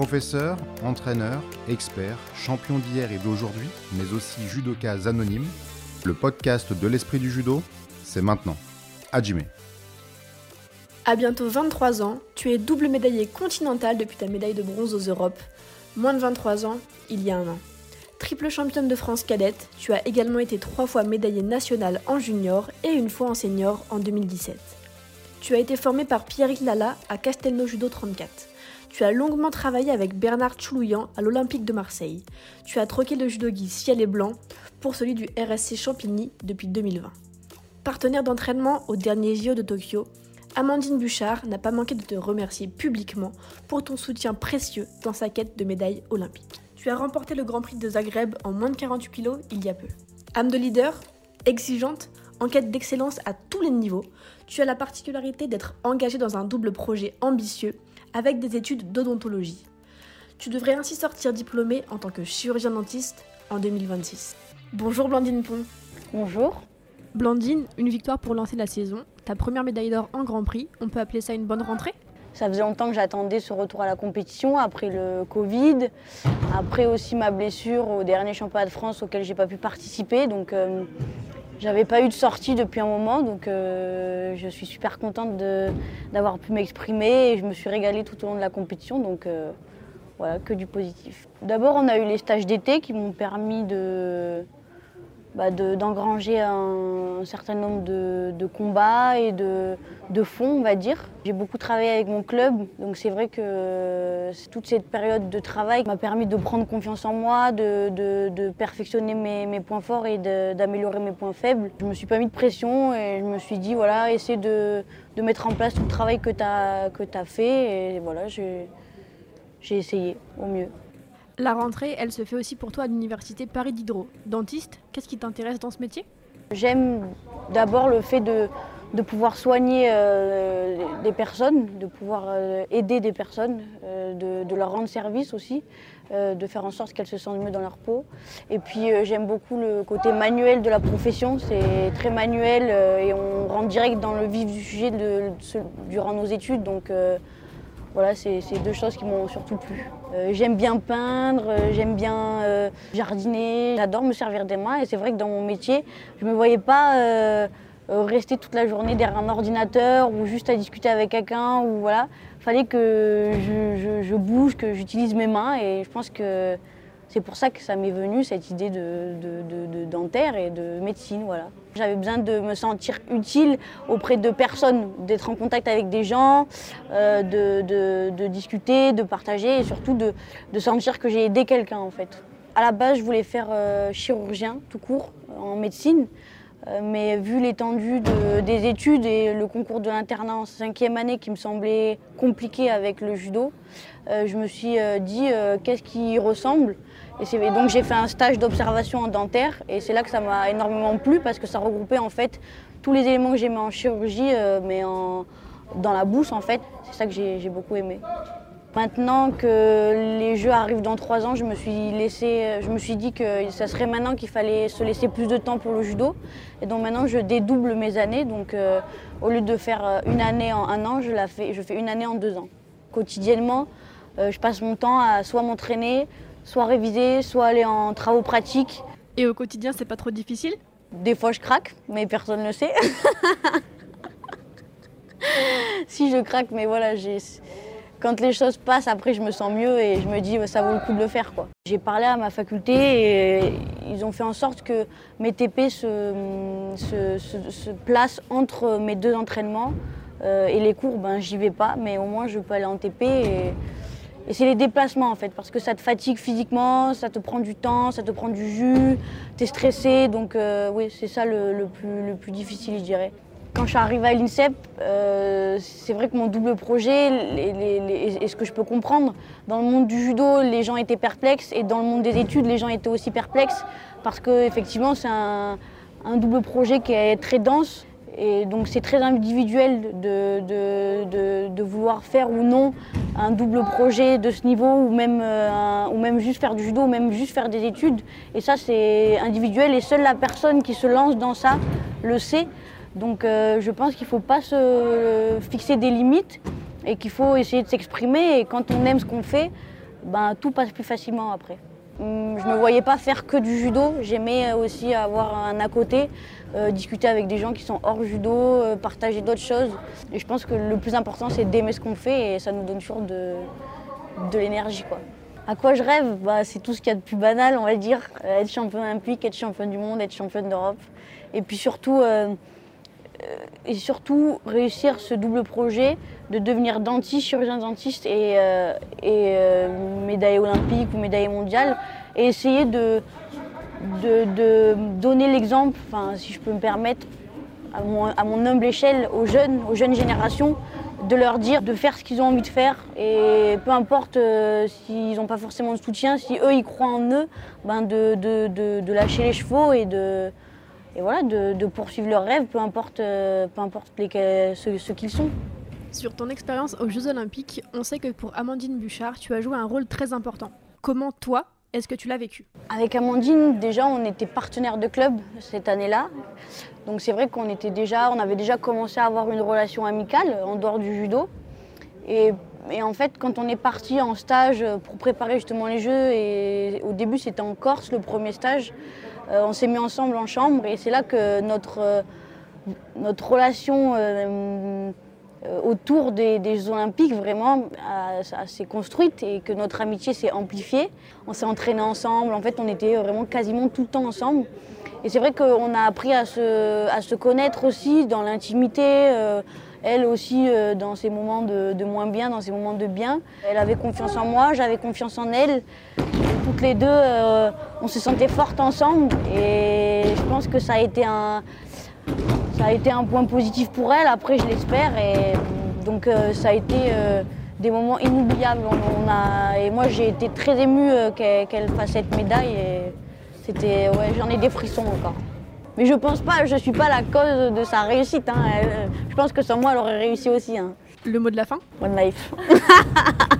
Professeur, entraîneur, expert, champion d'hier et d'aujourd'hui, mais aussi judokas anonyme, le podcast de l'esprit du judo, c'est maintenant. Hajime. À bientôt 23 ans, tu es double médaillé continental depuis ta médaille de bronze aux Europes. Moins de 23 ans, il y a un an. Triple championne de France cadette, tu as également été trois fois médaillée nationale en junior et une fois en senior en 2017. Tu as été formé par Pierrick Lala à Castelnau Judo 34. Tu as longuement travaillé avec Bernard Choulouyan à l'Olympique de Marseille. Tu as troqué le judogi ciel et blanc pour celui du RSC Champigny depuis 2020. Partenaire d'entraînement au dernier JO de Tokyo, Amandine Bouchard n'a pas manqué de te remercier publiquement pour ton soutien précieux dans sa quête de médaille olympique. Tu as remporté le Grand Prix de Zagreb en moins de 48 kg il y a peu. Âme de leader, exigeante, en quête d'excellence à tous les niveaux, tu as la particularité d'être engagé dans un double projet ambitieux avec des études d'odontologie. Tu devrais ainsi sortir diplômé en tant que chirurgien dentiste en 2026. Bonjour Blandine Pont. Bonjour. Blandine, une victoire pour lancer la saison, ta première médaille d'or en Grand Prix, on peut appeler ça une bonne rentrée? Ça faisait longtemps que j'attendais ce retour à la compétition, après le Covid, après aussi ma blessure au dernier championnat de France auquel j'ai pas pu participer. Donc euh, j'avais pas eu de sortie depuis un moment, donc euh, je suis super contente d'avoir pu m'exprimer et je me suis régalée tout au long de la compétition. Donc euh, voilà, que du positif. D'abord, on a eu les stages d'été qui m'ont permis de, bah, d'engranger un, certain nombre de, combats et de, de, fonds, on va dire. J'ai beaucoup travaillé avec mon club, donc c'est vrai que toute cette période de travail m'a permis de prendre confiance en moi, de, perfectionner mes, points forts et d'améliorer mes points faibles. Je me suis pas mis de pression et je me suis dit, voilà, essaie de, mettre en place tout le travail que tu as, as fait. Et voilà, j'ai essayé au mieux. La rentrée, elle se fait aussi pour toi à l'université Paris Diderot. Dentiste, qu'est-ce qui t'intéresse dans ce métier? J'aime d'abord le fait de, pouvoir soigner euh, des personnes, de pouvoir euh, aider des personnes, euh, de, leur rendre service aussi, de faire en sorte qu'elles se sentent mieux dans leur peau. Et puis j'aime beaucoup le côté manuel de la profession, c'est très manuel et on rentre direct dans le vif du sujet durant nos études. Voilà, c'est deux choses qui m'ont surtout plu. Euh, j'aime bien peindre, euh, j'aime bien euh, jardiner, j'adore me servir des mains et c'est vrai que dans mon métier, je ne me voyais pas rester toute la journée derrière un ordinateur ou juste à discuter avec quelqu'un ou voilà. Fallait que je bouge, que j'utilise mes mains et je pense que c'est pour ça que ça m'est venu cette idée de, dentaire et de médecine. Voilà. J'avais besoin de me sentir utile auprès de personnes, d'être en contact avec des gens, euh, de, discuter, de partager et surtout de, sentir que j'ai aidé quelqu'un en fait. À la base, je voulais faire euh, chirurgien tout court en médecine. Euh, mais vu l'étendue des études et le concours de l'internat en cinquième année qui me semblait compliqué avec le judo, je me suis dit qu'est-ce qui ressemble? Et, donc j'ai fait un stage d'observation en dentaire et c'est là que ça m'a énormément plu parce que ça regroupait en fait tous les éléments que j'aimais en chirurgie euh, mais dans la bouche en fait. C'est ça que j'ai beaucoup aimé. Maintenant que les jeux arrivent dans trois ans, je me suis, laissé, je me suis dit que ça serait maintenant qu'il fallait se laisser plus de temps pour le judo. Et donc maintenant, je dédouble mes années. Donc euh, au lieu de faire euh, une année en un an, je, la fais, je fais une année en deux ans. Quotidiennement, je passe mon temps à soit m'entraîner, soit réviser, soit aller en travaux pratiques. Et au quotidien, c'est pas trop difficile? Des fois, je craque, mais personne ne le sait. si je craque, mais voilà, quand les choses passent, après, je me sens mieux et je me dis, ça vaut le coup de le faire. J'ai parlé à ma faculté et ils ont fait en sorte que mes TP se, se, placent entre mes deux entraînements. Euh, et les cours, ben, j'y vais pas, mais au moins, je peux aller en TP. Et, et c'est les déplacements en fait, parce que ça te fatigue physiquement, ça te prend du temps, ça te prend du jus, tu es stressé, donc euh, oui, c'est ça le, plus, le plus difficile, je dirais. Quand je suis arrivée à l'INSEP, euh, c'est vrai que mon double projet, et ce que je peux comprendre, dans le monde du judo, les gens étaient perplexes, et dans le monde des études, les gens étaient aussi perplexes, parce qu'effectivement, c'est un, double projet qui est très dense. Et donc c'est très individuel de, vouloir faire ou non un double projet de ce niveau ou même, euh, ou même juste faire du judo ou même juste faire des études. Et ça c'est individuel et seule la personne qui se lance dans ça le sait. Donc euh, je pense qu'il ne faut pas se fixer des limites et qu'il faut essayer de s'exprimer. Et quand on aime ce qu'on fait, ben, tout passe plus facilement après. Hum, je ne me voyais pas faire que du judo, j'aimais aussi avoir un à côté, euh, discuter avec des gens qui sont hors judo, euh, partager d'autres choses. Et je pense que le plus important c'est d'aimer ce qu'on fait et ça nous donne toujours de, l'énergie. quoi. À quoi je rêve? Bah, C'est tout ce qu'il y a de plus banal, on va dire. Euh, être champion olympique, être champion du monde, être championne d'Europe. Et puis surtout, et surtout réussir ce double projet de devenir dentiste, chirurgien dentiste et, euh, et euh, médaille olympique ou médaille mondiale et essayer de, de, donner l'exemple, si je peux me permettre, à mon, humble échelle aux jeunes, aux jeunes générations, de leur dire de faire ce qu'ils ont envie de faire et peu importe euh, s'ils n'ont pas forcément de soutien, si eux ils croient en eux, ben de, de, de lâcher les chevaux et de, et voilà, de, poursuivre leurs rêves, peu importe, peu importe les, ce, ce qu'ils sont. Sur ton expérience aux Jeux Olympiques, on sait que pour Amandine Bouchard, tu as joué un rôle très important. Comment toi, est-ce que tu l'as vécu? Avec Amandine, déjà, on était partenaire de club cette année-là. Donc c'est vrai qu'on était déjà, on avait déjà commencé à avoir une relation amicale en dehors du judo. Et, en fait, quand on est parti en stage pour préparer justement les Jeux, et au début c'était en Corse le premier stage, euh, on s'est mis ensemble en chambre et c'est là que notre, euh, notre relation euh, euh, autour des, Jeux Olympiques vraiment s'est construite et que notre amitié s'est amplifiée. On s'est entraîné ensemble, en fait on était vraiment quasiment tout le temps ensemble. Et c'est vrai qu'on a appris à se, à se, connaître aussi dans l'intimité, euh, elle aussi euh, dans ses moments de, moins bien, dans ses moments de bien. Elle avait confiance en moi, j'avais confiance en elle. Toutes les deux, on se sentait fortes ensemble et je pense que ça a été un, point positif pour elle, après je l'espère. Et donc euh, ça a été euh, des moments inoubliables. Et moi j'ai été très émue euh, qu'elle fasse cette médaille. Et ouais, j'en ai des frissons encore. Mais je pense pas, je suis pas la cause de sa réussite. Hein. je pense que sans moi elle aurait réussi aussi. Hein. Le mot de la fin? One life.